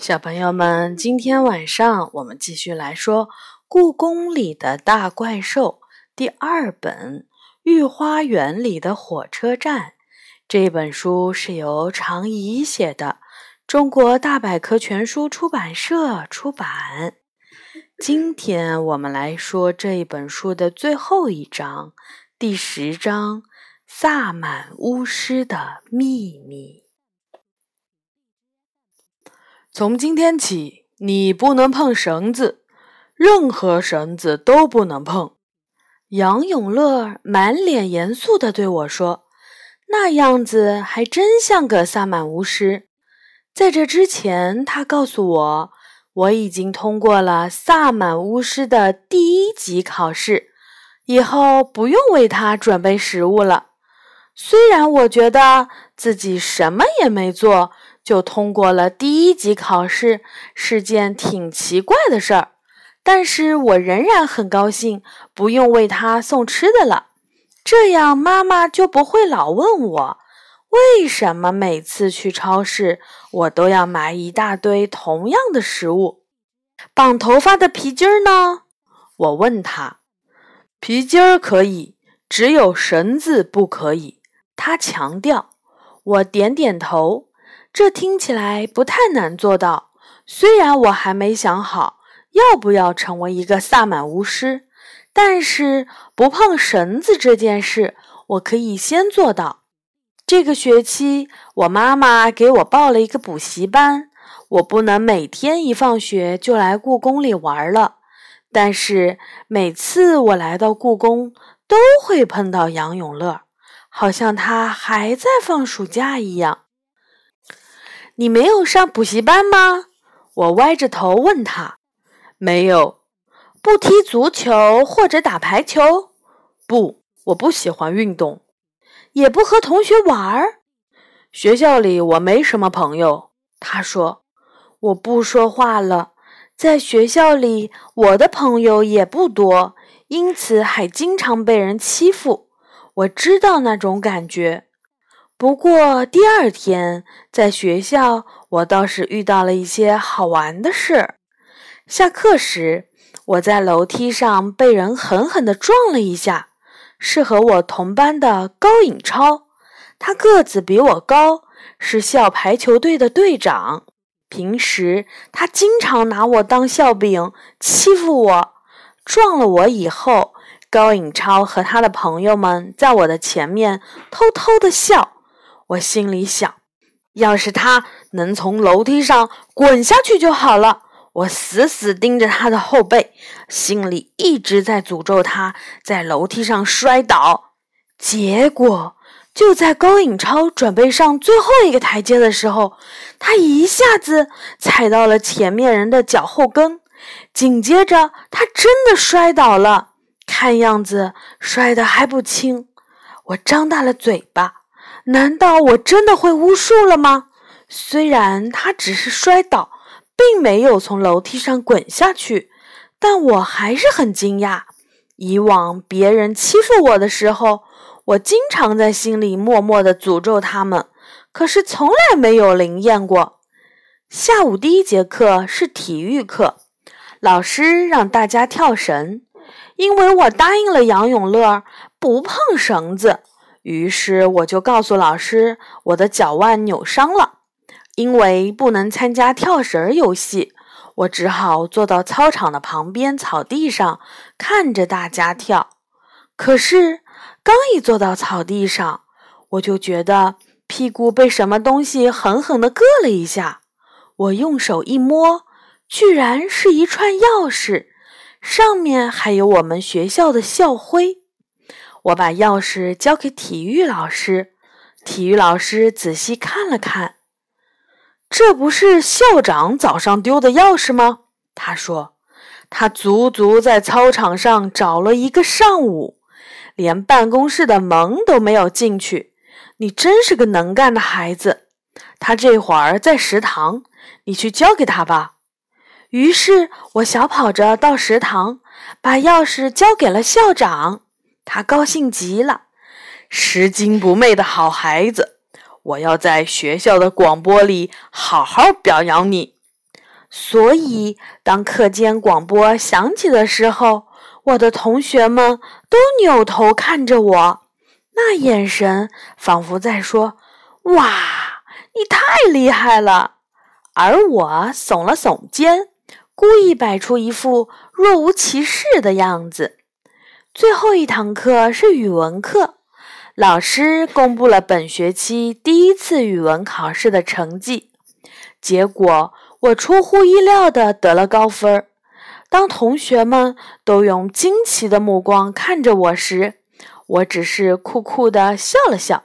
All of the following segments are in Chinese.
小朋友们，今天晚上我们继续来说《故宫里的大怪兽》第二本《御花园里的火车站》。这本书是由常怡写的，中国大百科全书出版社出版。今天我们来说这一本书的最后一章，第十章《萨满巫师的秘密》。从今天起，你不能碰绳子，任何绳子都不能碰。杨永乐满脸严肃地对我说：“那样子还真像个萨满巫师。”在这之前，他告诉我，我已经通过了萨满巫师的第一级考试，以后不用为他准备食物了。虽然我觉得自己什么也没做。就通过了第一级考试，是件挺奇怪的事儿，但是我仍然很高兴，不用为他送吃的了。这样妈妈就不会老问我，为什么每次去超市我都要买一大堆同样的食物。绑头发的皮筋儿呢？我问他，皮筋儿可以，只有绳子不可以。他强调。我点点头。这听起来不太难做到，虽然我还没想好要不要成为一个萨满巫师，但是不碰绳子这件事我可以先做到。这个学期我妈妈给我报了一个补习班，我不能每天一放学就来故宫里玩了，但是每次我来到故宫都会碰到杨永乐，好像他还在放暑假一样。你没有上补习班吗？我歪着头问他。没有。不踢足球或者打排球？不，我不喜欢运动。也不和同学玩儿？学校里我没什么朋友。他说。我不说话了。在学校里，我的朋友也不多，因此还经常被人欺负。我知道那种感觉。不过第二天在学校，我倒是遇到了一些好玩的事。下课时，我在楼梯上被人狠狠地撞了一下，是和我同班的高颖超。他个子比我高，是校排球队的队长。平时他经常拿我当笑柄欺负我。撞了我以后，高颖超和他的朋友们在我的前面偷偷地笑。我心里想，要是他能从楼梯上滚下去就好了。我死死盯着他的后背，心里一直在诅咒他在楼梯上摔倒。结果，就在高颖超准备上最后一个台阶的时候，他一下子踩到了前面人的脚后跟，紧接着他真的摔倒了，看样子摔得还不轻。我张大了嘴巴。难道我真的会巫术了吗？虽然他只是摔倒，并没有从楼梯上滚下去，但我还是很惊讶。以往别人欺负我的时候，我经常在心里默默地诅咒他们，可是从来没有灵验过。下午第一节课是体育课，老师让大家跳绳，因为我答应了杨永乐不碰绳子。于是我就告诉老师，我的脚腕扭伤了，因为不能参加跳绳游戏，我只好坐到操场的旁边草地上看着大家跳。可是刚一坐到草地上，我就觉得屁股被什么东西狠狠地硌了一下。我用手一摸，居然是一串钥匙，上面还有我们学校的校徽。我把钥匙交给体育老师，体育老师仔细看了看，这不是校长早上丢的钥匙吗？他说：“他足足在操场上找了一个上午，连办公室的门都没有进去。你真是个能干的孩子。他这会儿在食堂，你去交给他吧。”于是我小跑着到食堂，把钥匙交给了校长。他高兴极了，拾金不昧的好孩子！我要在学校的广播里好好表扬你。所以当课间广播响起的时候，我的同学们都扭头看着我，那眼神仿佛在说：“哇，你太厉害了！”而我耸了耸肩，故意摆出一副若无其事的样子。最后一堂课是语文课，老师公布了本学期第一次语文考试的成绩，结果我出乎意料的得了高分儿。当同学们都用惊奇的目光看着我时，我只是酷酷的笑了笑。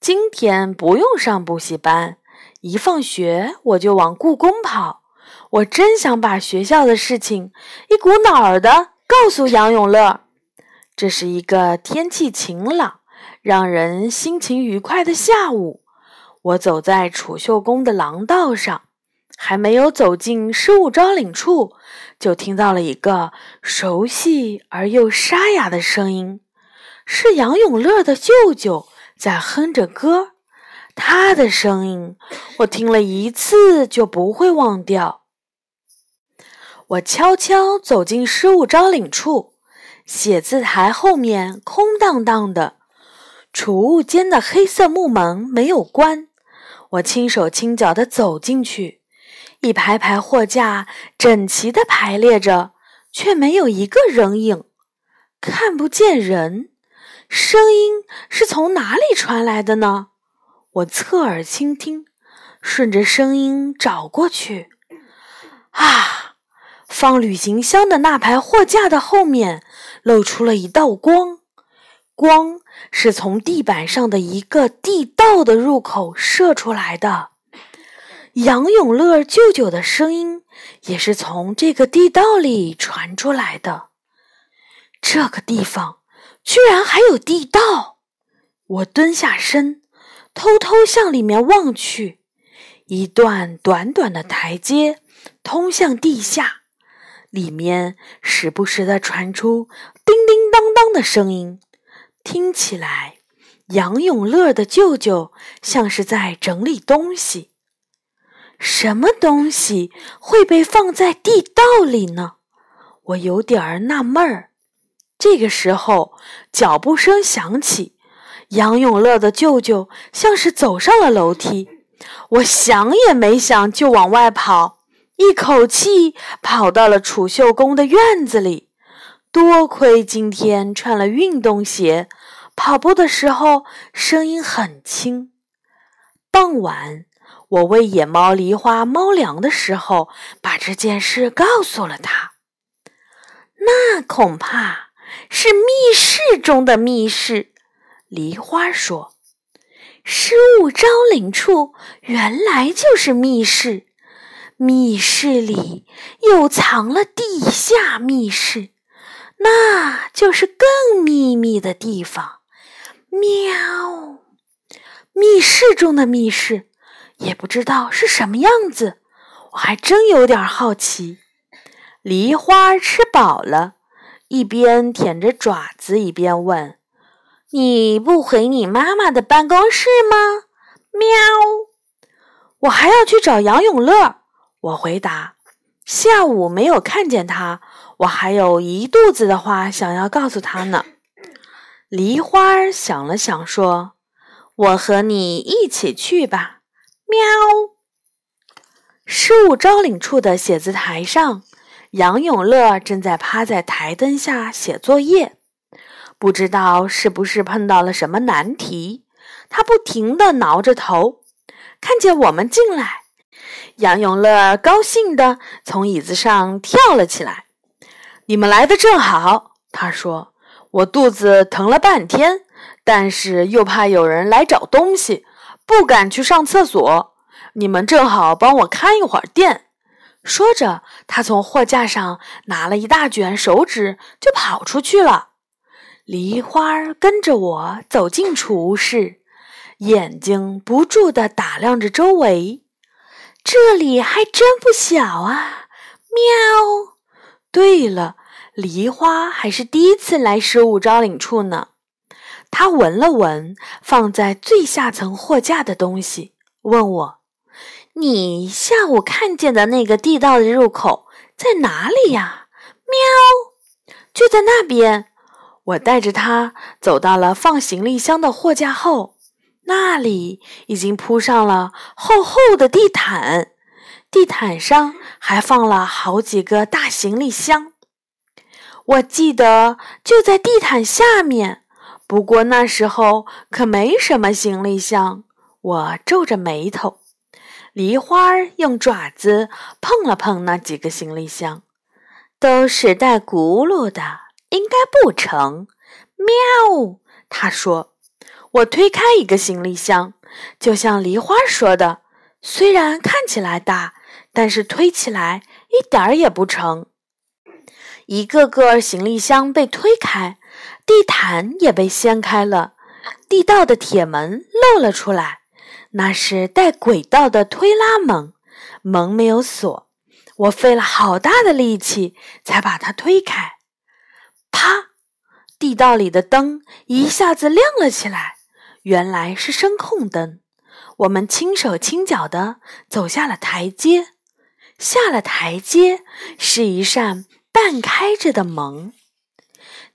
今天不用上补习班，一放学我就往故宫跑。我真想把学校的事情一股脑儿的告诉杨永乐。这是一个天气晴朗、让人心情愉快的下午。我走在储秀宫的廊道上。还没有走进失物招领处，就听到了一个熟悉而又沙哑的声音，是杨永乐的舅舅在哼着歌。他的声音，我听了一次就不会忘掉。我悄悄走进失物招领处，写字台后面空荡荡的，储物间的黑色木门没有关。我轻手轻脚地走进去。一排排货架整齐地排列着，却没有一个人影，看不见人。声音是从哪里传来的呢？我侧耳倾听，顺着声音找过去。啊，放旅行箱的那排货架的后面露出了一道光，光是从地板上的一个地道的入口射出来的。杨永乐舅舅的声音也是从这个地道里传出来的。这个地方居然还有地道！我蹲下身，偷偷向里面望去。一段短短的台阶通向地下，里面时不时的传出叮叮当当的声音，听起来杨永乐的舅舅像是在整理东西。什么东西会被放在地道里呢？我有点儿纳闷儿。这个时候，脚步声响起，杨永乐的舅舅像是走上了楼梯。我想也没想就往外跑，一口气跑到了储秀宫的院子里。多亏今天穿了运动鞋，跑步的时候声音很轻。傍晚。我喂野猫梨花猫粮的时候，把这件事告诉了他。那恐怕是密室中的密室，梨花说：“失物招领处原来就是密室，密室里又藏了地下密室，那就是更秘密的地方。”喵，密室中的密室。也不知道是什么样子，我还真有点好奇。梨花吃饱了，一边舔着爪子，一边问：“你不回你妈妈的办公室吗？”喵。我还要去找杨永乐。我回答：“下午没有看见他，我还有一肚子的话想要告诉他呢。”梨花想了想，说：“我和你一起去吧。”喵！事物招领处的写字台上，杨永乐正在趴在台灯下写作业。不知道是不是碰到了什么难题，他不停地挠着头。看见我们进来，杨永乐高兴地从椅子上跳了起来。“你们来的正好。”他说，“我肚子疼了半天，但是又怕有人来找东西。”不敢去上厕所，你们正好帮我看一会儿店。说着，他从货架上拿了一大卷手纸，就跑出去了。梨花跟着我走进储物室，眼睛不住地打量着周围。这里还真不小啊！喵。对了，梨花还是第一次来失物招领处呢。他闻了闻放在最下层货架的东西，问我：“你下午看见的那个地道的入口在哪里呀？”“喵，就在那边。”我带着他走到了放行李箱的货架后，那里已经铺上了厚厚的地毯，地毯上还放了好几个大行李箱。我记得就在地毯下面，不过那时候可没什么行李箱。我皱着眉头，梨花用爪子碰了碰那几个行李箱，都是带轱辘的，应该不成。喵，他说：“我推开一个行李箱，就像梨花说的，虽然看起来大，但是推起来一点儿也不成。”一个个行李箱被推开，地毯也被掀开了，地道的铁门露了出来。那是带轨道的推拉门，门没有锁，我费了好大的力气才把它推开。啪！地道里的灯一下子亮了起来，原来是声控灯。我们轻手轻脚地走下了台阶，下了台阶是一扇。半开着的门，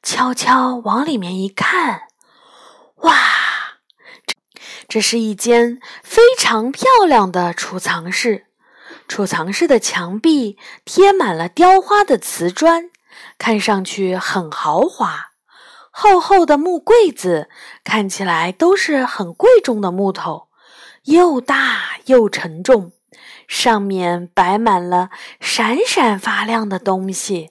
悄悄往里面一看，哇，这这是一间非常漂亮的储藏室。储藏室的墙壁贴满了雕花的瓷砖，看上去很豪华。厚厚的木柜子看起来都是很贵重的木头，又大又沉重。上面摆满了闪闪发亮的东西，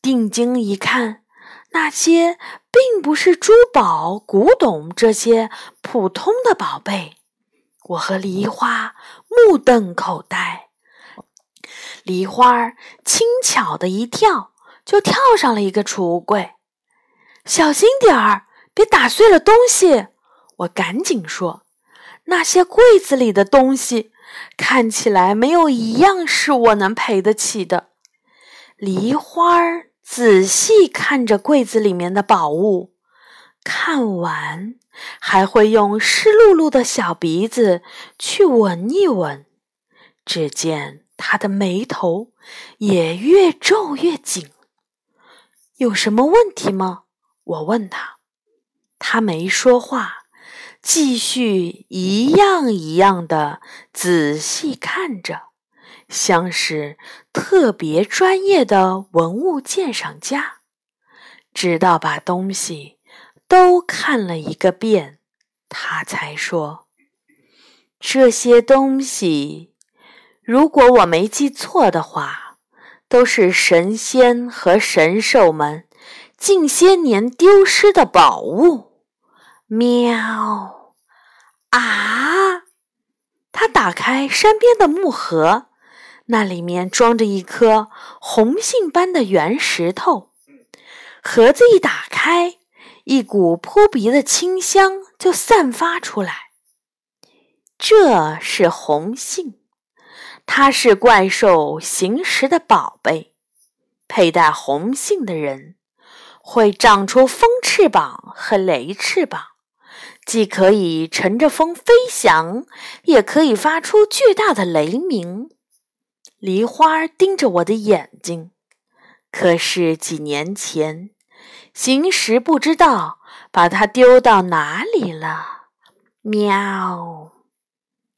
定睛一看，那些并不是珠宝、古董这些普通的宝贝。我和梨花目瞪口呆。梨花轻巧的一跳，就跳上了一个储物柜。小心点儿，别打碎了东西！我赶紧说：“那些柜子里的东西。”看起来没有一样是我能赔得起的。梨花仔细看着柜子里面的宝物，看完还会用湿漉漉的小鼻子去闻一闻。只见他的眉头也越皱越紧。有什么问题吗？我问他，他没说话。继续一样一样的仔细看着，像是特别专业的文物鉴赏家，直到把东西都看了一个遍，他才说：“这些东西，如果我没记错的话，都是神仙和神兽们近些年丢失的宝物。”喵！啊！他打开山边的木盒，那里面装着一颗红杏般的圆石头。盒子一打开，一股扑鼻的清香就散发出来。这是红杏，它是怪兽行时的宝贝。佩戴红杏的人会长出风翅膀和雷翅膀。既可以乘着风飞翔，也可以发出巨大的雷鸣。梨花盯着我的眼睛，可是几年前，行时不知道把它丢到哪里了。喵，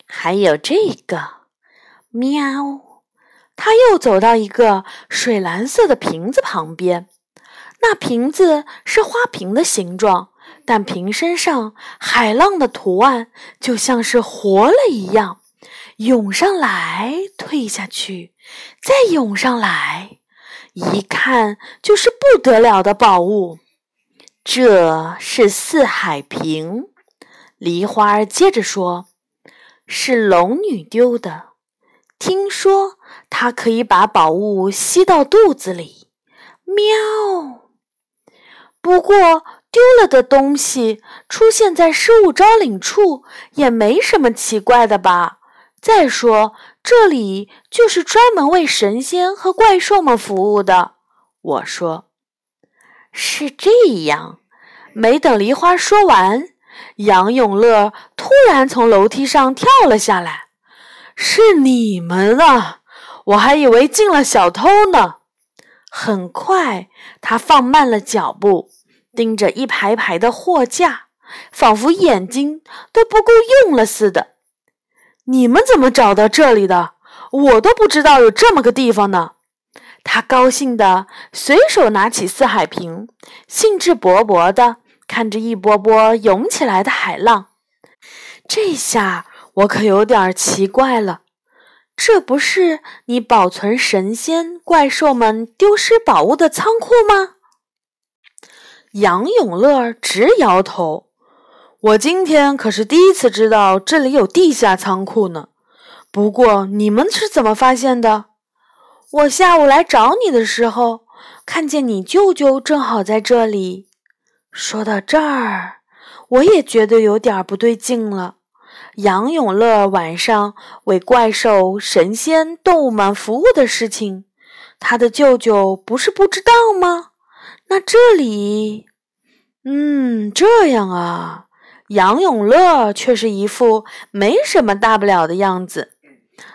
还有这个，喵。他又走到一个水蓝色的瓶子旁边，那瓶子是花瓶的形状。但瓶身上海浪的图案就像是活了一样，涌上来，退下去，再涌上来，一看就是不得了的宝物。这是四海瓶，梨花接着说：“是龙女丢的，听说她可以把宝物吸到肚子里。”喵。不过。丢了的东西出现在失物招领处也没什么奇怪的吧？再说这里就是专门为神仙和怪兽们服务的。我说是这样。没等梨花说完，杨永乐突然从楼梯上跳了下来。是你们啊！我还以为进了小偷呢。很快，他放慢了脚步，盯着一排排的货架，仿佛眼睛都不够用了似的。你们怎么找到这里的？我都不知道有这么个地方呢。他高兴地随手拿起四海瓶，兴致勃勃地看着一波波涌起来的海浪。这下我可有点奇怪了，这不是你保存神仙怪兽们丢失宝物的仓库吗？杨永乐直摇头。我今天可是第一次知道这里有地下仓库呢。不过你们是怎么发现的？我下午来找你的时候，看见你舅舅正好在这里。说到这儿，我也觉得有点不对劲了。杨永乐晚上为怪兽、神仙、动物们服务的事情，他的舅舅不是不知道吗？那这里……嗯，这样啊。杨永乐却是一副没什么大不了的样子。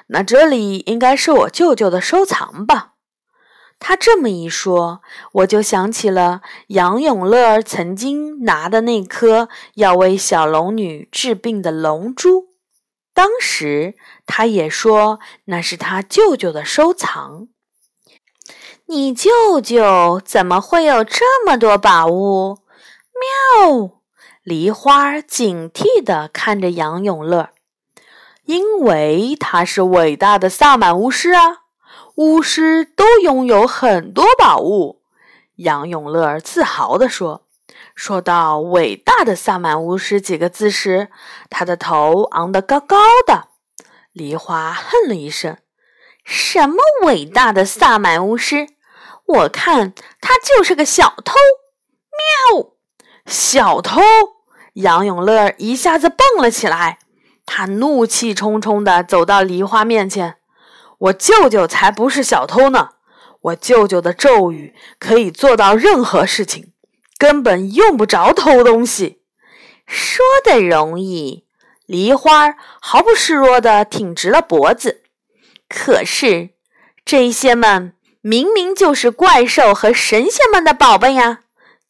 那这里应该是我舅舅的收藏吧？他这么一说，我就想起了杨永乐曾经拿的那颗要为小龙女治病的龙珠。当时他也说那是他舅舅的收藏。你舅舅怎么会有这么多宝物？喵！梨花警惕地看着杨永乐。因为他是伟大的萨满巫师啊，巫师都拥有很多宝物。杨永乐自豪地说：“说到伟大的萨满巫师几个字时，他的头昂得高高的。”梨花哼了一声：“什么伟大的萨满巫师？我看他就是个小偷！”喵，小偷！杨永乐一下子蹦了起来。他怒气冲冲地走到梨花面前：“我舅舅才不是小偷呢！我舅舅的咒语可以做到任何事情，根本用不着偷东西。”说的容易，梨花毫不示弱地挺直了脖子。可是这些们明明就是怪兽和神仙们的宝贝呀，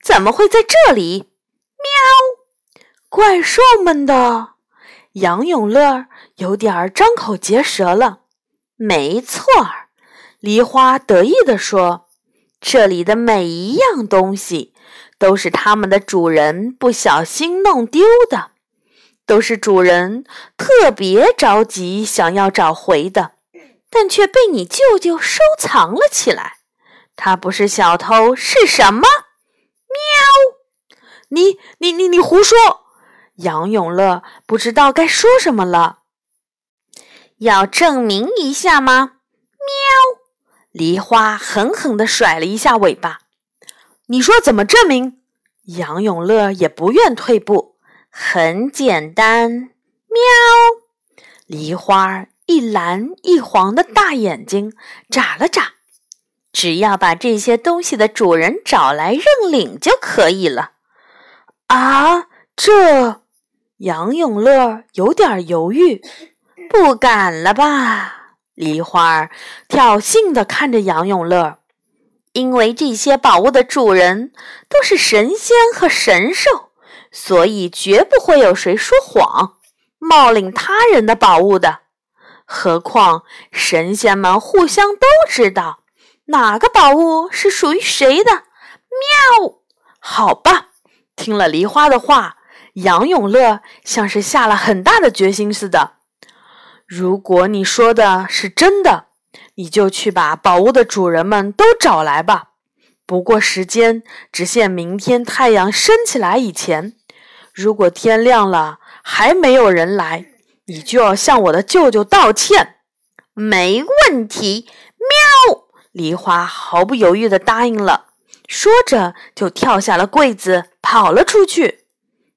怎么会在这里？喵！怪兽们的。杨永乐有点张口结舌了。没错儿，梨花得意地说：“这里的每一样东西都是他们的主人不小心弄丢的，都是主人特别着急想要找回的，但却被你舅舅收藏了起来。他不是小偷是什么？喵！你你你你胡说！”杨永乐不知道该说什么了。要证明一下吗？喵！梨花狠狠地甩了一下尾巴。你说怎么证明？杨永乐也不愿退步。很简单，喵！梨花一蓝一黄的大眼睛眨了眨。只要把这些东西的主人找来认领就可以了。啊，这……杨永乐有点犹豫，不敢了吧？梨花儿挑衅地看着杨永乐，因为这些宝物的主人都是神仙和神兽，所以绝不会有谁说谎冒领他人的宝物的。何况神仙们互相都知道哪个宝物是属于谁的。喵！好吧，听了梨花的话。杨永乐像是下了很大的决心似的。如果你说的是真的，你就去把宝物的主人们都找来吧。不过时间只限明天太阳升起来以前。如果天亮了还没有人来，你就要向我的舅舅道歉。没问题。喵！梨花毫不犹豫地答应了，说着就跳下了柜子，跑了出去。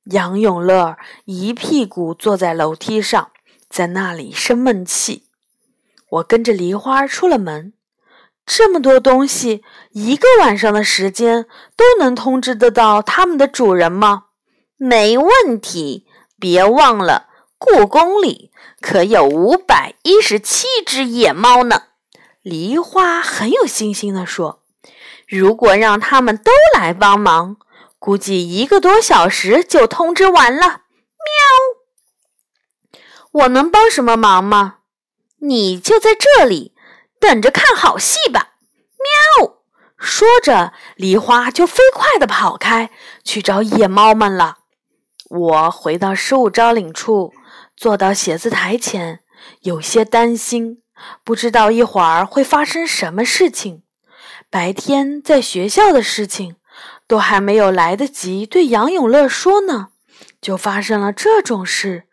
杨永乐一屁股坐在楼梯上，在那里生闷气。我跟着梨花出了门。这么多东西，一个晚上的时间都能通知得到他们的主人吗？没问题。别忘了，故宫里可有五百一十七只野猫呢。梨花很有信心地说：“如果让他们都来帮忙，估计一个多小时就通知完了。”喵！我能帮什么忙吗？你就在这里等着看好戏吧。喵！说着，梨花就飞快地跑开去找野猫们了。我回到失物招领处，坐到写字台前，有些担心，不知道一会儿会发生什么事情。白天在学校的事情都还没有来得及对杨永乐说呢，就发生了这种事。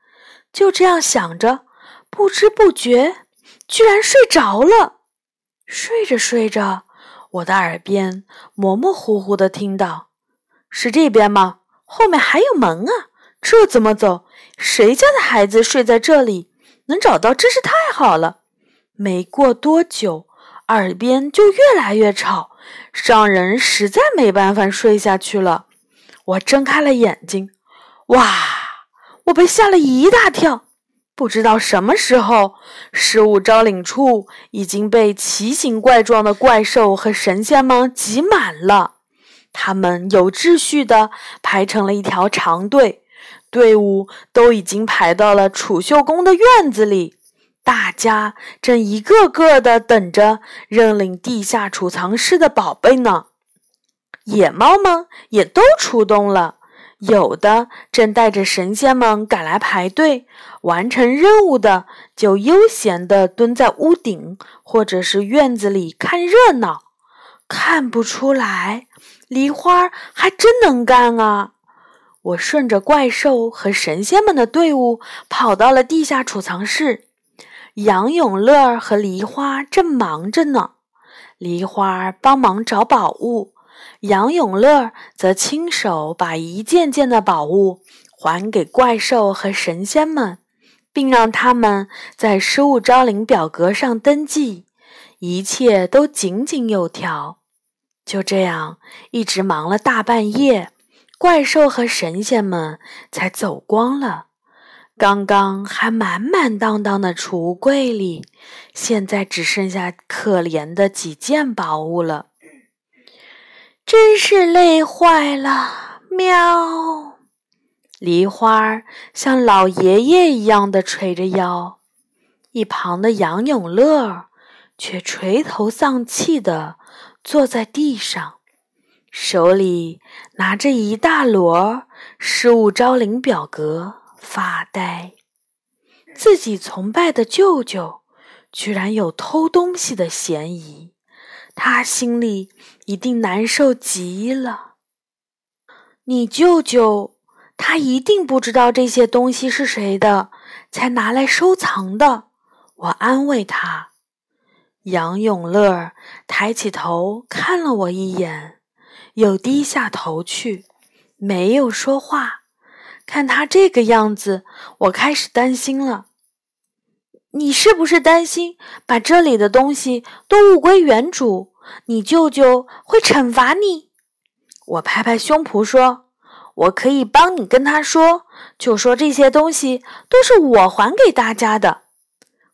就这样想着，不知不觉居然睡着了。睡着睡着，我的耳边模模糊糊的听到：“是这边吗？后面还有门啊！”这怎么走？谁家的孩子睡在这里？能找到真是太好了。没过多久，耳边就越来越吵，让人实在没办法睡下去了。我睁开了眼睛，哇！我被吓了一大跳。不知道什么时候，失物招领处已经被奇形怪状的怪兽和神仙们挤满了。他们有秩序地排成了一条长队。队伍都已经排到了储秀宫的院子里，大家正一个个的等着认领地下储藏室的宝贝呢。野猫们也都出动了，有的正带着神仙们赶来排队，完成任务的就悠闲地蹲在屋顶或者是院子里看热闹。看不出来，梨花还真能干啊！我顺着怪兽和神仙们的队伍跑到了地下储藏室，杨永乐和梨花正忙着呢。梨花帮忙找宝物，杨永乐则亲手把一件件的宝物还给怪兽和神仙们，并让他们在失物招领表格上登记。一切都井井有条。就这样，一直忙了大半夜。怪兽和神仙们才走光了，刚刚还满满当当的储物柜里，现在只剩下可怜的几件宝物了，真是累坏了。喵！梨花像老爷爷一样的垂着腰，一旁的杨永乐却垂头丧气的坐在地上。手里拿着一大摞失物招领表格发呆，自己崇拜的舅舅居然有偷东西的嫌疑，他心里一定难受极了。你舅舅他一定不知道这些东西是谁的，才拿来收藏的。我安慰他。杨永乐抬起头看了我一眼。又低下头去，没有说话。看他这个样子，我开始担心了。你是不是担心把这里的东西都物归原主，你舅舅会惩罚你？我拍拍胸脯说：“我可以帮你跟他说，就说这些东西都是我还给大家的。”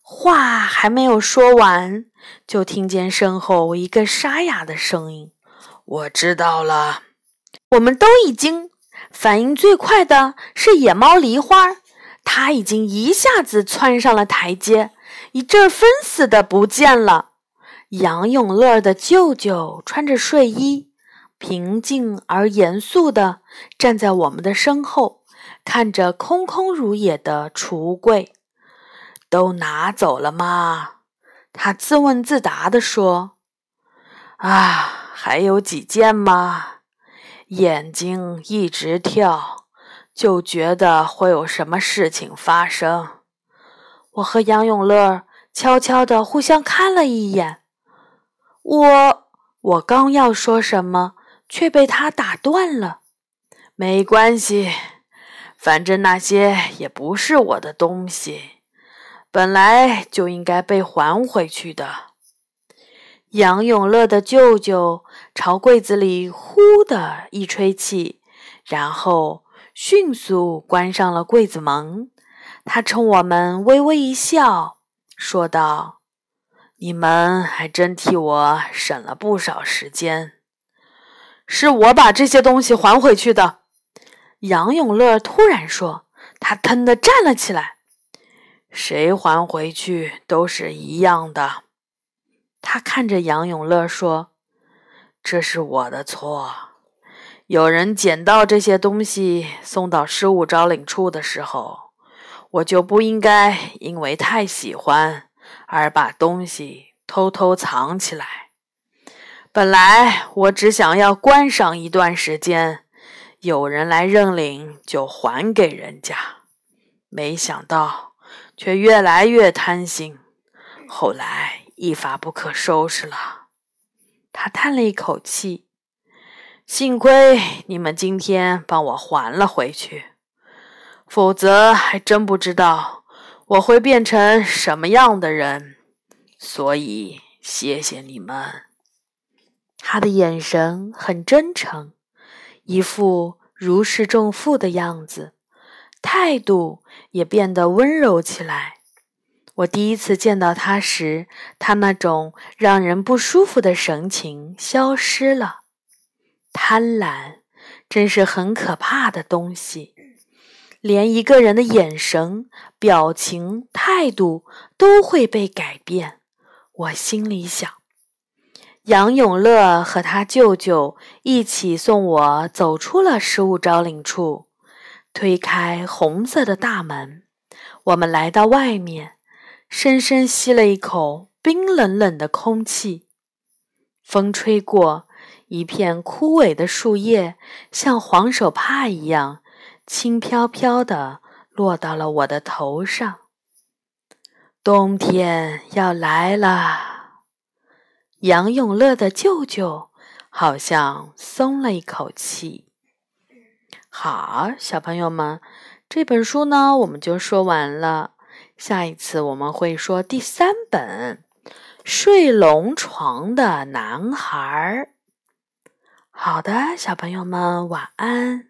话还没有说完，就听见身后一个沙哑的声音。我知道了，我们都已经反应最快的是野猫梨花，它已经一下子窜上了台阶，一阵风似的不见了。杨永乐的舅舅穿着睡衣，平静而严肃地站在我们的身后，看着空空如也的储物柜，都拿走了吗？他自问自答地说：“啊。”还有几件吗？眼睛一直跳，就觉得会有什么事情发生。我和杨永乐悄悄地互相看了一眼。我我刚要说什么，却被他打断了。没关系，反正那些也不是我的东西，本来就应该被还回去的。杨永乐的舅舅朝柜子里呼的一吹气，然后迅速关上了柜子门。他冲我们微微一笑，说道：“你们还真替我省了不少时间。是我把这些东西还回去的。”杨永乐突然说，他腾地站了起来。谁还回去都是一样的。他看着杨永乐说：“这是我的错。有人捡到这些东西送到失物招领处的时候，我就不应该因为太喜欢而把东西偷偷藏起来。本来我只想要观赏一段时间，有人来认领就还给人家。没想到却越来越贪心，后来……”一发不可收拾了，他叹了一口气。幸亏你们今天帮我还了回去，否则还真不知道我会变成什么样的人。所以谢谢你们。他的眼神很真诚，一副如释重负的样子，态度也变得温柔起来。我第一次见到他时，他那种让人不舒服的神情消失了。贪婪真是很可怕的东西，连一个人的眼神、表情、态度都会被改变。我心里想，杨永乐和他舅舅一起送我走出了失物招领处，推开红色的大门，我们来到外面。深深吸了一口冰冷冷的空气，风吹过，一片枯萎的树叶像黄手帕一样轻飘飘地落到了我的头上。冬天要来了，杨永乐的舅舅好像松了一口气。好，小朋友们，这本书呢，我们就说完了。下一次我们会说第三本《睡龙床的男孩》。好的，小朋友们晚安。